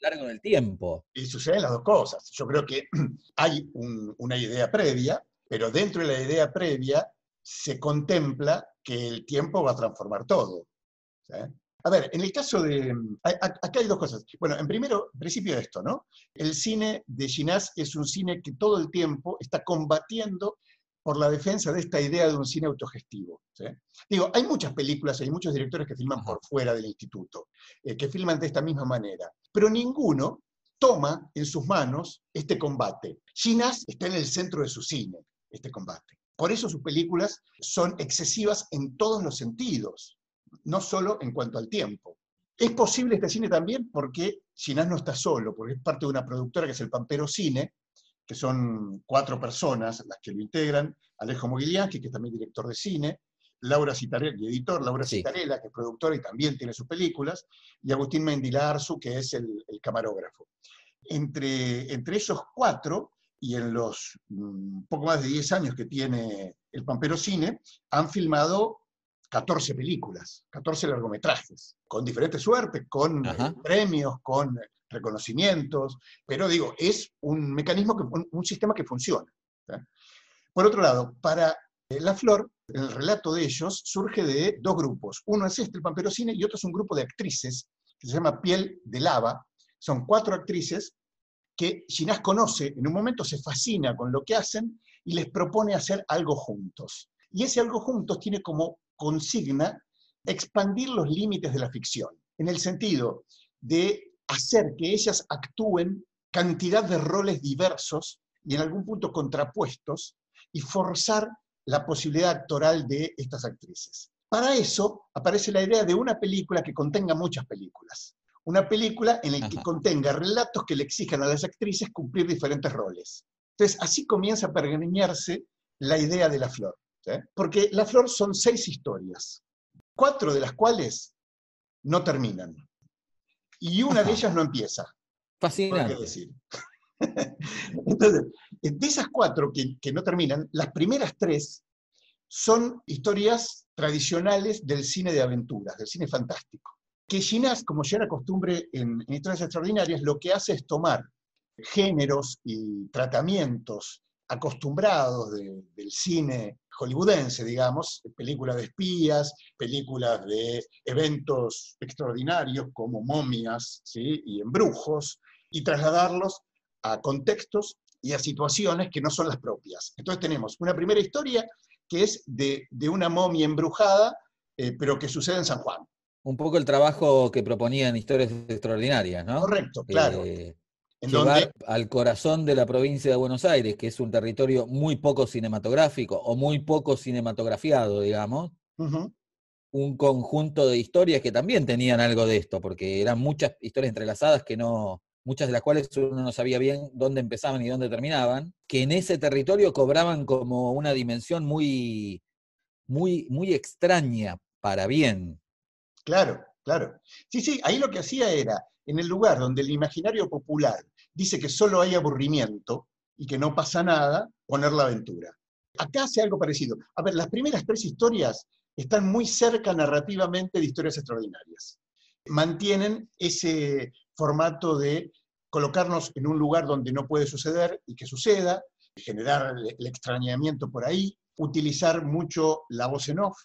largo del tiempo. y suceden las dos cosas. Yo creo que hay un- una idea previa, pero dentro de la idea previa se contempla que el tiempo va a transformar todo. ¿sí? A ver, en el caso de... a- Acá hay dos cosas. Bueno, en primero, en principio esto, ¿no? El cine de Ginás es un cine que todo el tiempo está combatiendo por la defensa de esta idea de un cine autogestivo. ¿sí? Digo, hay muchas películas, hay muchos directores que filman por fuera del instituto, eh, que filman de esta misma manera, pero ninguno toma en sus manos este combate. Ginás está en el centro de su cine, este combate. Por eso sus películas son excesivas en todos los sentidos, no solo en cuanto al tiempo. Es posible este cine también porque Ginás no está solo, porque es parte de una productora que es el Pampero Cine, que son cuatro personas las que lo integran, Alejo Moguilianqui, que es también director de cine, Laura Citarella, y editor, Laura Sí. Citarella, que es productora y también tiene sus películas, y Agustín Mendilarzu, que es el, el camarógrafo. Entre, entre esos cuatro, y en los mm, poco más de 10 años que tiene el Pampero Cine, han filmado 14 películas, 14 largometrajes, con diferentes suertes, con eh, Ajá. premios, con reconocimientos, pero digo, es un mecanismo, que, un, un sistema que funciona. ¿sí? Por otro lado, para eh, La Flor, el relato de ellos surge de dos grupos. Uno es este, el Pampero Cine, y otro es un grupo de actrices que se llama Piel de Lava. Son cuatro actrices que Ginás conoce, en un momento se fascina con lo que hacen y les propone hacer algo juntos. Y ese algo juntos tiene como consigna expandir los límites de la ficción, en el sentido de hacer que ellas actúen cantidad de roles diversos y en algún punto contrapuestos y forzar la posibilidad actoral de estas actrices. Para eso aparece la idea de una película que contenga muchas películas. Una película en la que Ajá. contenga relatos que le exijan a las actrices cumplir diferentes roles. Entonces, así comienza a pergeñarse la idea de la flor. ¿sí? Porque la flor son seis historias, cuatro de las cuales no terminan. Y una de ellas no empieza. Fascinante. decir. Entonces, de esas cuatro que, que no terminan, las primeras tres son historias tradicionales del cine de aventuras, del cine fantástico. Que Ginás, como ya era costumbre en, en historias extraordinarias, lo que hace es tomar géneros y tratamientos acostumbrados de- del cine hollywoodense, digamos, películas de espías, películas de eventos extraordinarios como momias ¿sí? y embrujos, y trasladarlos a contextos y a situaciones que no son las propias. Entonces tenemos una primera historia que es de, de una momia embrujada, eh, pero que sucede en San Juan. Un poco el trabajo que proponían historias extraordinarias, ¿no? Correcto, claro. Eh, En llevar donde, al corazón de la provincia de Buenos Aires, que es un territorio muy poco cinematográfico o muy poco cinematografiado, digamos, un conjunto de historias que también tenían algo de esto, porque eran muchas historias entrelazadas que no, muchas de las cuales uno no sabía bien dónde empezaban y dónde terminaban, que en ese territorio cobraban como una dimensión muy, muy, muy extraña para bien. claro, Claro. Sí, sí, ahí lo que hacía era, en el lugar donde el imaginario popular dice que solo hay aburrimiento y que no pasa nada, poner la aventura. Acá hace algo parecido. A ver, las primeras tres historias están muy cerca narrativamente de historias extraordinarias. Mantienen ese formato de colocarnos en un lugar donde no puede suceder y que suceda, generar el extrañamiento por ahí, utilizar mucho la voz en off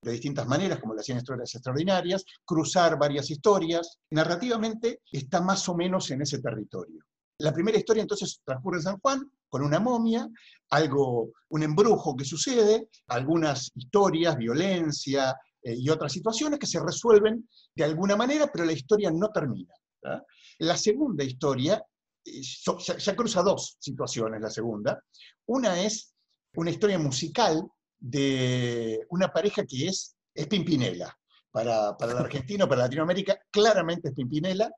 de distintas maneras, como lo hacían historias extraordinarias, cruzar varias historias. Narrativamente está más o menos en ese territorio. La primera historia entonces transcurre en San Juan, con una momia, algo, un embrujo que sucede, algunas historias, violencia eh, y otras situaciones que se resuelven de alguna manera, pero la historia no termina. La segunda historia, eh, ya, cruza dos situaciones la segunda. Una es una historia musical de una pareja que es, es Pimpinela. Para, para el argentino, para Latinoamérica, claramente es Pimpinela.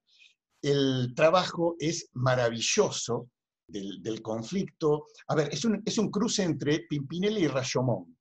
El trabajo es maravilloso del, conflicto. A ver, es un, es un, cruce entre Pimpinela y Rayomón,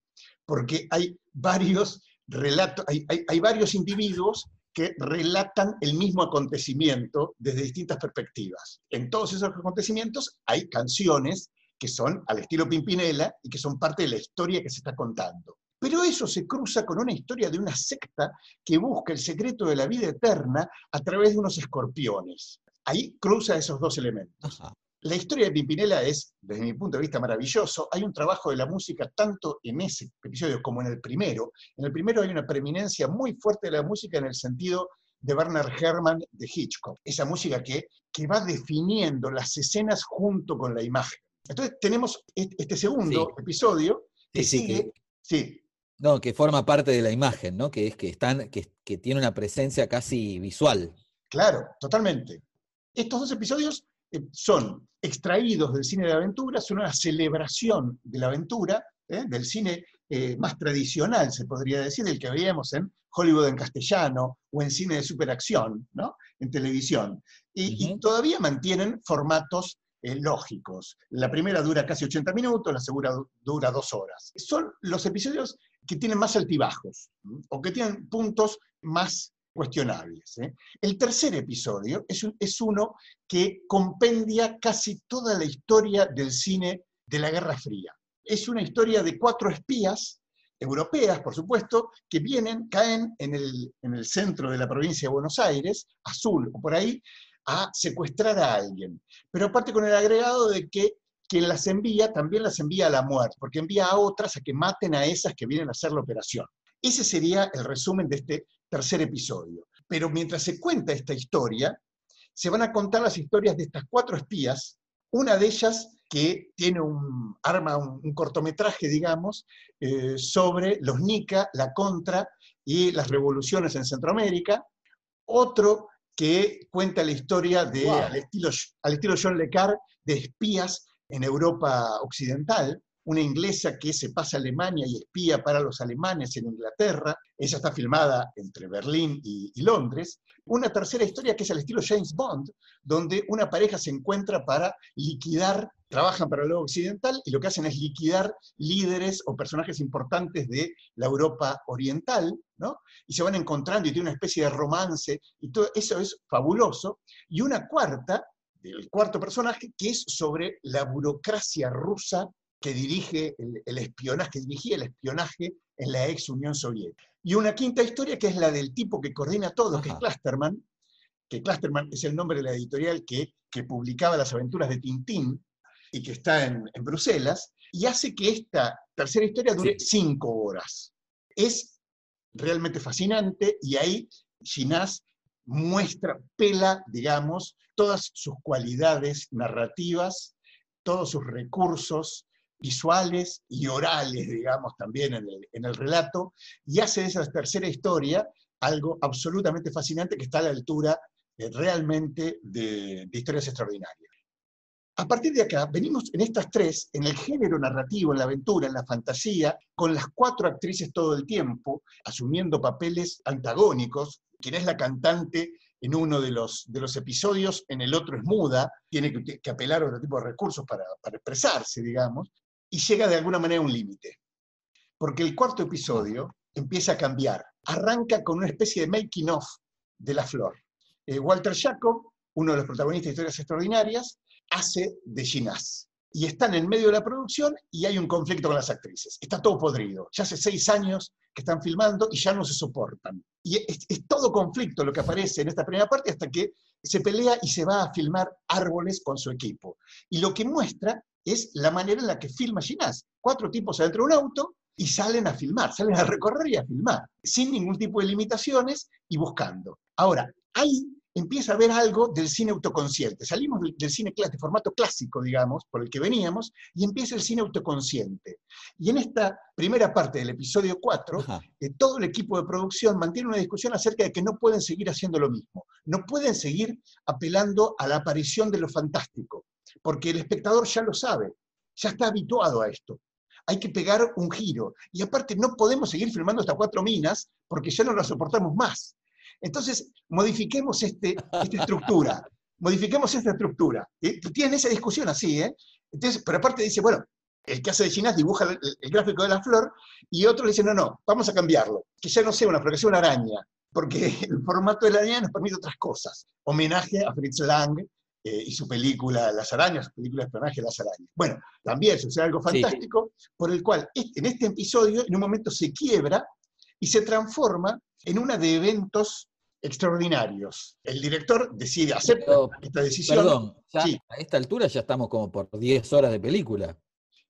porque hay varios relatos, hay, hay, hay varios individuos que relatan el mismo acontecimiento desde distintas perspectivas. En todos esos acontecimientos hay canciones que son al estilo Pimpinela y que son parte de la historia que se está contando. Pero eso se cruza con una historia de una secta que busca el secreto de la vida eterna a través de unos escorpiones. Ahí cruza esos dos elementos. La historia de Pimpinela es, desde mi punto de vista, maravilloso. Hay un trabajo de la música tanto en ese episodio como en el primero. En el primero hay una preeminencia muy fuerte de la música en el sentido de Werner Herrmann de Hitchcock. Esa música que, que va definiendo las escenas junto con la imagen. Entonces tenemos este segundo episodio que sigue... sí. No, que forma parte de la imagen, ¿no? Que es que están, que, que tiene una presencia casi visual. Claro, totalmente. Estos dos episodios son extraídos del cine de aventura, son una celebración de la aventura, ¿eh? del cine eh, más tradicional, se podría decir, del que veíamos en Hollywood en castellano o en cine de superacción, ¿no? en televisión. Y, todavía mantienen formatos lógicos. La primera dura casi 80 minutos, la segunda dura dos horas. Son los episodios que tienen más altibajos o que tienen puntos más cuestionables. ¿eh? El tercer episodio es, uno que compendia casi toda la historia del cine de la Guerra Fría. Es una historia de cuatro espías europeas, por supuesto, que vienen, caen en el, en el, centro de la provincia de Buenos Aires, azul o por ahí, a secuestrar a alguien. Pero aparte con el agregado de que quien las envía también las envía a la muerte, porque envía a otras a que maten a esas que vienen a hacer la operación. Ese sería el resumen de este tercer episodio. Pero mientras se cuenta esta historia, se van a contar las historias de estas cuatro espías, una de ellas que tiene un arma, un, cortometraje, digamos, eh, sobre los Nica, la Contra y las revoluciones en Centroamérica, otro que cuenta la historia de, al, estilo, al estilo John Le Carre, de espías en Europa Occidental, una inglesa que se pasa a Alemania y espía para los alemanes en Inglaterra. Ella está filmada entre Berlín y, Londres. Una tercera historia que es al estilo James Bond, donde una pareja se encuentra para liquidar, trabajan para el lado occidental y lo que hacen es liquidar líderes o personajes importantes de la Europa oriental, ¿no? Y se van encontrando y tiene una especie de romance y todo eso es fabuloso. Y una cuarta, el cuarto personaje, que es sobre la burocracia rusa que dirige el, espionaje, que dirigía el espionaje en la ex Unión Soviética. Y una quinta historia que es la del tipo que coordina todo, que es Clusterman, que Clusterman es el nombre de la editorial que, que publicaba las aventuras de Tintín y que está en, en Bruselas, y hace que esta tercera historia dure cinco horas. Es realmente fascinante y ahí Ginás muestra, pela, digamos, todas sus cualidades narrativas, todos sus recursos, visuales y orales, digamos, también en el, relato, y hace de esa tercera historia algo absolutamente fascinante que está a la altura eh, realmente de, historias extraordinarias. A partir de acá, venimos en estas tres, en el género narrativo, en la aventura, en la fantasía, con las cuatro actrices todo el tiempo, asumiendo papeles antagónicos. Quien es la cantante en uno de los, de los episodios, en el otro es muda, tiene que, apelar a otro tipo de recursos para, para expresarse, digamos y llega de alguna manera un límite. Porque el cuarto episodio empieza a cambiar. Arranca con una especie de making of de la Flor. Eh, Walter Jacob, uno de los protagonistas de Historias Extraordinarias, hace de Ginás. Y están en medio de la producción y hay un conflicto con las actrices. Está todo podrido. Ya hace seis años que están filmando y ya no se soportan. Y es todo conflicto lo que aparece en esta primera parte hasta que se pelea y se va a filmar árboles con su equipo. Y lo que muestra es la manera en la que filma Ginás. Cuatro tipos adentro de un auto y salen a filmar, salen a recorrer y a filmar, sin ningún tipo de limitaciones y buscando. Ahora, ahí empieza a haber algo del cine autoconsciente. Salimos del, cine de formato clásico, digamos, por el que veníamos, y empieza el cine autoconsciente. Y en esta primera parte del episodio 4, eh, todo el equipo de producción mantiene una discusión acerca de que no pueden seguir haciendo lo mismo, no pueden seguir apelando a la aparición de lo fantástico, porque el espectador ya lo sabe, ya está habituado a esto. Hay que pegar un giro. Y aparte, no podemos seguir filmando estas cuatro minas porque ya no las soportamos más. Entonces, modifiquemos este, esta estructura, modifiquemos esta estructura. ¿eh? Tienen esa discusión así, ¿eh? Entonces, pero aparte dice, bueno, el que hace de Ginás dibuja el, el, gráfico de la flor, y otro le dice, no, no, vamos a cambiarlo, que ya no sea una flor, que sea una araña, porque el formato de la araña nos permite otras cosas. Homenaje a Fritz Lang eh, y su película Las arañas, su película de espionaje de las arañas. Bueno, también sucede algo fantástico, sí. por el cual en este episodio en un momento se quiebra y se transforma en una de eventos extraordinarios. El director decide, acepta Pero, esta decisión. Perdón, ya sí. a esta altura ya estamos como por 10 horas de película.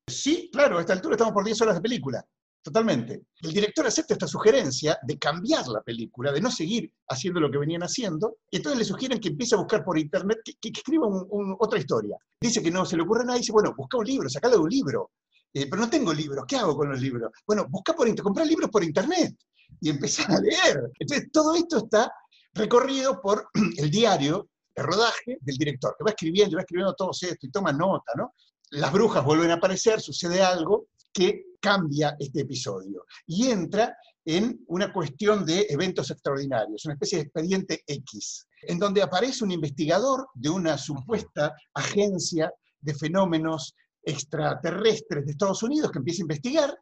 Sí, claro, a esta altura estamos por 10 horas de película. Totalmente. El director acepta esta sugerencia de cambiar la película, de no seguir haciendo lo que venían haciendo, y entonces le sugieren que empiece a buscar por internet, que, escriba un, un, otra historia. Dice que no se le ocurre nada y dice, bueno, busca un libro, sacalo de un libro. Eh, pero no tengo libros, ¿qué hago con los libros? Bueno, busca por internet, comprar libros por internet y empezar a leer. Entonces, todo esto está recorrido por el diario de rodaje del director, que va escribiendo, va escribiendo todo esto y toma nota, ¿no? Las brujas vuelven a aparecer, sucede algo que cambia este episodio y entra en una cuestión de eventos extraordinarios, una especie de expediente X, en donde aparece un investigador de una supuesta agencia de fenómenos extraterrestres de Estados Unidos que empieza a investigar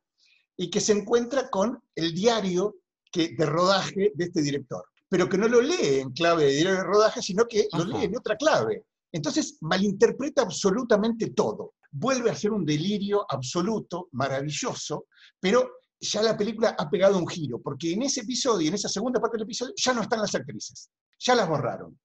y que se encuentra con el diario que, de rodaje de este director, pero que no lo lee en clave de diario de rodaje, sino que Ajá. lo lee en otra clave. Entonces malinterpreta absolutamente todo. Vuelve a ser un delirio absoluto, maravilloso, pero ya la película ha pegado un giro, porque en ese episodio, en esa segunda parte del episodio, ya no están las actrices, ya las borraron.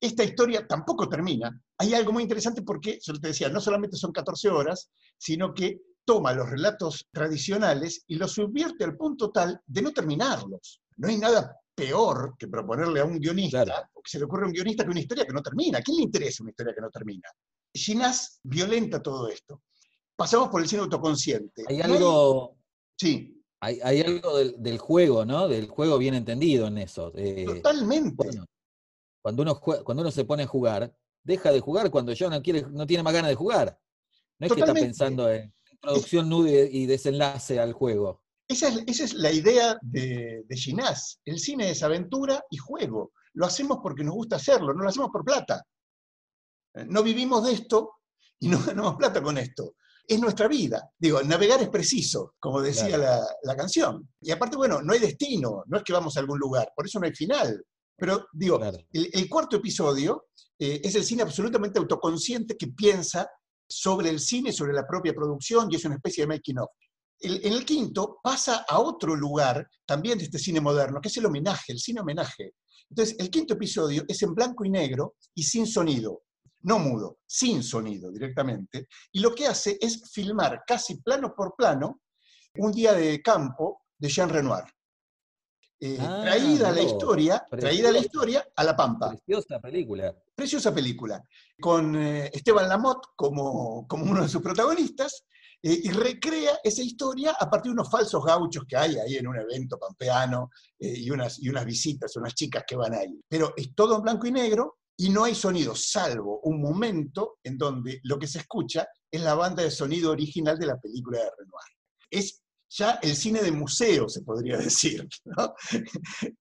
Esta historia tampoco termina. Hay algo muy interesante porque, yo te decía, no solamente son 14 horas, sino que toma los relatos tradicionales y los subvierte al punto tal de no terminarlos. No hay nada peor que proponerle a un guionista, claro. o que se le ocurre a un guionista que una historia que no termina. ¿A quién le interesa una historia que no termina? Ginás violenta todo esto. Pasamos por el cine autoconsciente. Hay algo... Sí. Hay, hay algo del, del, juego, ¿no? Del juego bien entendido en eso. Eh, Totalmente. Bueno, cuando, uno juega, cuando uno se pone a jugar, deja de jugar cuando ya no, quiere, no tiene más ganas de jugar. No es Totalmente. que está pensando en producción, nude y desenlace al juego. Esa es, esa es la idea de, de Ginás. El cine es aventura y juego. Lo hacemos porque nos gusta hacerlo, no lo hacemos por plata. No vivimos de esto y no ganamos plata con esto. Es nuestra vida. Digo, navegar es preciso, como decía claro. la, la, canción. Y aparte, bueno, no hay destino, no es que vamos a algún lugar, por eso no hay final. Pero digo, claro. el, el, cuarto episodio eh, es el cine absolutamente autoconsciente que piensa sobre el cine, sobre la propia producción, y es una especie de making of. El, en el quinto pasa a otro lugar, también de este cine moderno, que es el homenaje, el cine homenaje. Entonces, el quinto episodio es en blanco y negro y sin sonido no mudo, sin sonido directamente, y lo que hace es filmar casi plano por plano un día de campo de Jean Renoir. Eh, ah, traída no, la historia, preciosa, traída la historia a la Pampa. Preciosa película. Preciosa película. Con eh, Esteban Lamotte como, como uno de sus protagonistas, eh, y recrea esa historia a partir de unos falsos gauchos que hay ahí en un evento pampeano eh, y, unas, y unas visitas, unas chicas que van ahí. Pero es todo en blanco y negro, y no hay sonido, salvo un momento en donde lo que se escucha es la banda de sonido original de la película de Renoir. Es ya el cine de museo, se podría decir, ¿no?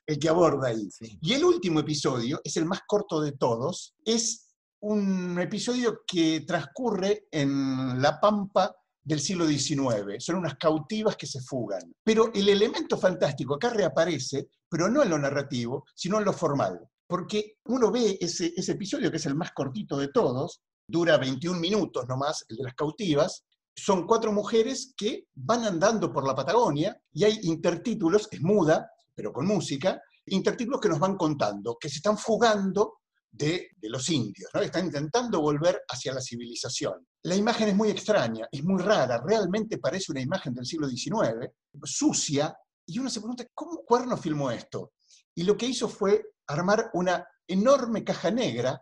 el que aborda ahí. Sí. Y el último episodio es el más corto de todos, es un episodio que transcurre en la pampa del siglo XIX, son unas cautivas que se fugan. Pero el elemento fantástico acá reaparece, pero no en lo narrativo, sino en lo formal. Porque uno ve ese, episodio, que es el más cortito de todos, dura 21 minutos nomás, el de las cautivas, son cuatro mujeres que van andando por la Patagonia y hay intertítulos, es muda, pero con música, intertítulos que nos van contando, que se están fugando de, los indios, ¿no? están intentando volver hacia la civilización. La imagen es muy extraña, es muy rara, realmente parece una imagen del siglo XIX, sucia, y uno se pregunta, ¿cómo Cuerno filmó esto? Y lo que hizo fue armar una enorme caja negra,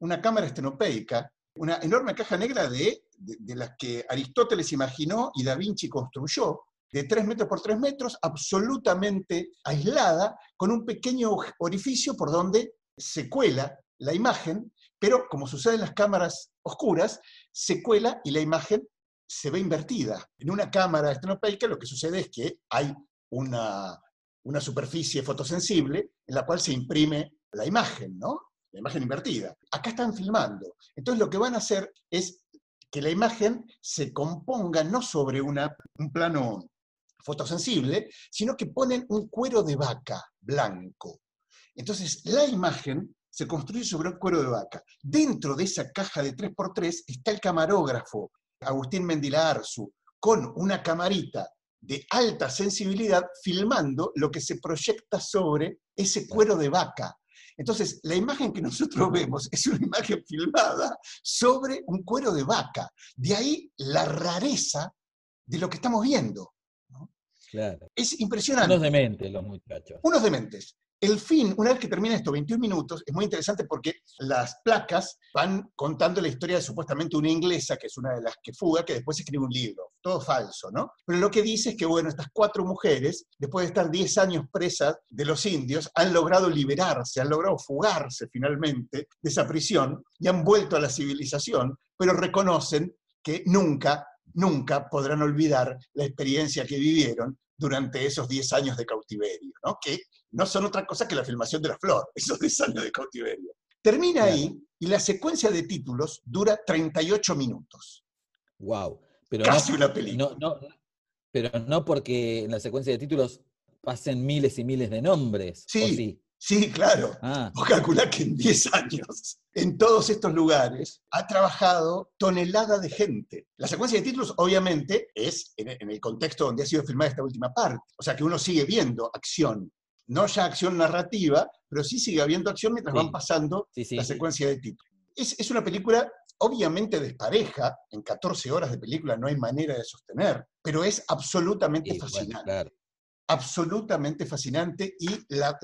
una cámara estenopeica, una enorme caja negra de, de, las que Aristóteles imaginó y Da Vinci construyó, de 3 metros por 3 metros, absolutamente aislada, con un pequeño orificio por donde se cuela la imagen, pero como sucede en las cámaras oscuras, se cuela y la imagen se ve invertida. En una cámara estenopeica lo que sucede es que hay una, una superficie fotosensible en la cual se imprime la imagen, ¿no? La imagen invertida. Acá están filmando. Entonces lo que van a hacer es que la imagen se componga no sobre una, un plano fotosensible, sino que ponen un cuero de vaca blanco. Entonces, la imagen se construye sobre un cuero de vaca. Dentro de esa caja de 3x3 está el camarógrafo, Agustín Mendilarzu, con una camarita de alta sensibilidad filmando lo que se proyecta sobre ese cuero de vaca. Entonces, la imagen que nosotros vemos es una imagen filmada sobre un cuero de vaca. De ahí la rareza de lo que estamos viendo. Claro. Es impresionante. Unos dementes los muchachos. Unos dementes. El fin, una vez que termina esto, 21 minutos, es muy interesante porque las placas van contando la historia de supuestamente una inglesa, que es una de las que fuga, que después escribe un libro. Todo falso, ¿no? Pero lo que dice es que, bueno, estas cuatro mujeres, después de estar 10 años presas de los indios, han logrado liberarse, han logrado fugarse finalmente de esa prisión y han vuelto a la civilización, pero reconocen que nunca, nunca podrán olvidar la experiencia que vivieron durante esos 10 años de cautiverio, ¿no? que no son otra cosa que la filmación de la flor, esos 10 años de cautiverio. Termina ahí y la secuencia de títulos dura 38 minutos. Wow. Pero Casi no, una película. No, pero no porque en la secuencia de títulos pasen miles y miles de nombres. Sí, sí? Sí, claro. Ah. Vos calculás que en 10 años, en todos estos lugares, ha trabajado tonelada de gente. La secuencia de títulos, obviamente, es en el contexto donde ha sido filmada esta última parte. O sea que uno sigue viendo acción no ya acción narrativa, pero sí sigue habiendo acción mientras van pasando la secuencia de títulos. Es, una película obviamente despareja, en 14 horas de película no hay manera de sostener, pero es absolutamente fascinante. Absolutamente fascinante y la,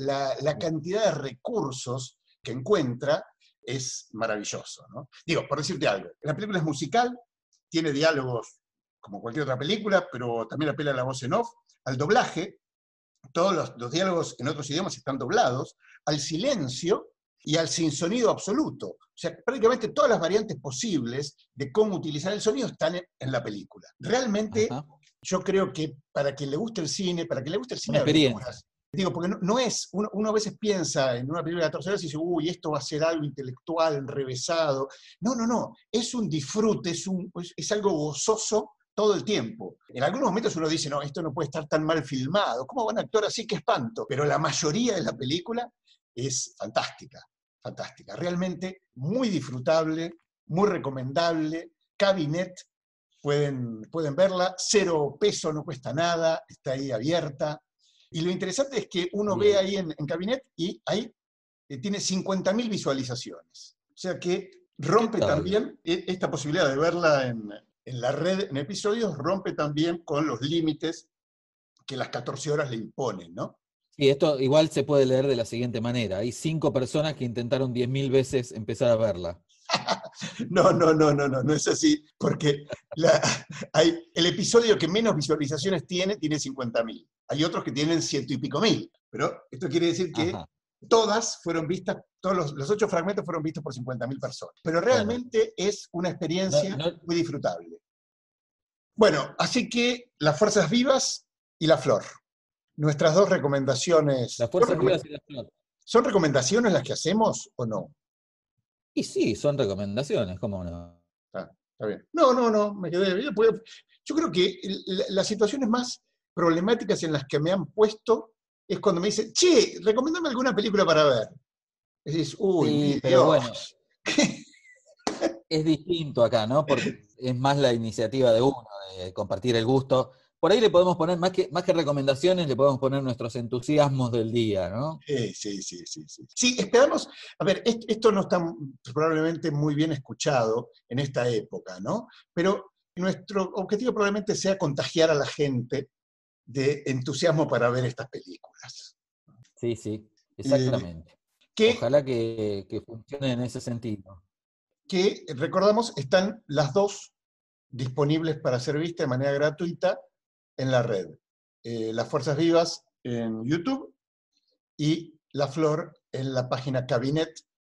cantidad de recursos que encuentra es maravilloso. Digo, por decirte algo, la película es musical, tiene diálogos como cualquier otra película, pero también apela a la voz en off, al doblaje, todos los, diálogos en otros idiomas están doblados, al silencio y al sin sonido absoluto. O sea, prácticamente todas las variantes posibles de cómo utilizar el sonido están en, la película. Realmente, yo creo que para quien le guste el cine, para quien le guste el cine de digo, porque no, es, uno, a veces piensa en una película de 14 horas y dice, uy, esto va a ser algo intelectual, enrevesado. No, no, no, es un disfrute, es, un, es algo gozoso todo el tiempo. En algunos momentos uno dice, no, esto no puede estar tan mal filmado, ¿cómo van a actuar así? ¡Qué espanto! Pero la mayoría de la película es fantástica, fantástica. Realmente muy disfrutable, muy recomendable. Cabinet, pueden, pueden verla, cero peso, no cuesta nada, está ahí abierta. Y lo interesante es que uno ve ahí en, Cabinet y ahí eh, tiene 50.000 visualizaciones. O sea que rompe también e, esta posibilidad de verla en, en la red, en episodios, rompe también con los límites que las 14 horas le imponen, ¿no? Y esto igual se puede leer de la siguiente manera. Hay cinco personas que intentaron 10.000 veces empezar a verla. no, no, no, no, no, no es así, porque hay, el episodio que menos visualizaciones tiene tiene 50.000. Hay otros que tienen ciento y pico mil, pero esto quiere decir que todas fueron vistas, todos los, ocho fragmentos fueron vistos por 50.000 personas. Pero realmente es una experiencia muy disfrutable. Bueno, así que las fuerzas vivas y la flor. Nuestras dos recomendaciones. Las fuerzas vivas y la flor. ¿Son recomendaciones las que hacemos o no? Y sí, son recomendaciones, ¿cómo no? Ah, está bien. No, no, no, me quedé. Yo creo que las situaciones más problemáticas en las que me han puesto es cuando me dicen, che, recomiéndame alguna película para ver. Decís, uy, pero bueno. es distinto acá, ¿no? Porque es más la iniciativa de uno, de compartir el gusto. Por ahí le podemos poner, más que, más que recomendaciones, le podemos poner nuestros entusiasmos del día, ¿no? Sí, sí, sí, sí. Sí, sí esperamos, a ver, esto no está probablemente muy bien escuchado en esta época, ¿no? Pero nuestro objetivo probablemente sea contagiar a la gente de entusiasmo para ver estas películas. Sí, sí, exactamente. Ojalá que, que funcione en ese sentido. Que, recordamos, están las dos disponibles para ser vistas de manera gratuita en la red. Eh, las Fuerzas Vivas en YouTube y La Flor en la página Cabinet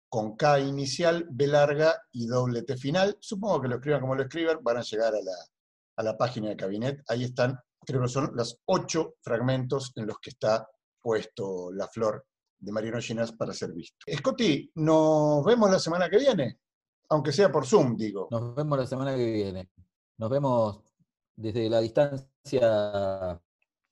con K inicial, B larga y doble T final. Supongo que lo escriban como lo escriban, van a llegar a la, a la página de Cabinet. Ahí están, creo que son los ocho fragmentos en los que está puesto La Flor de Mariano Ginas para ser visto. Scotty, nos vemos la semana que viene, aunque sea por Zoom, digo. Nos vemos la semana que viene. Nos vemos desde la distancia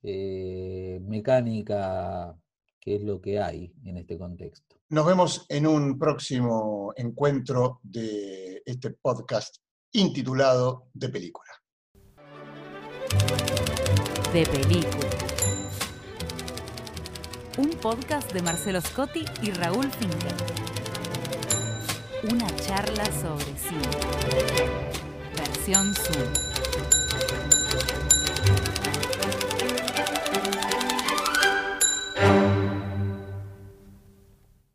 eh, mecánica, que es lo que hay en este contexto. Nos vemos en un próximo encuentro de este podcast intitulado De Película. De Película. Un podcast de Marcelo Scotti y Raúl Finkel. Una charla sobre cine. Versión Zoom.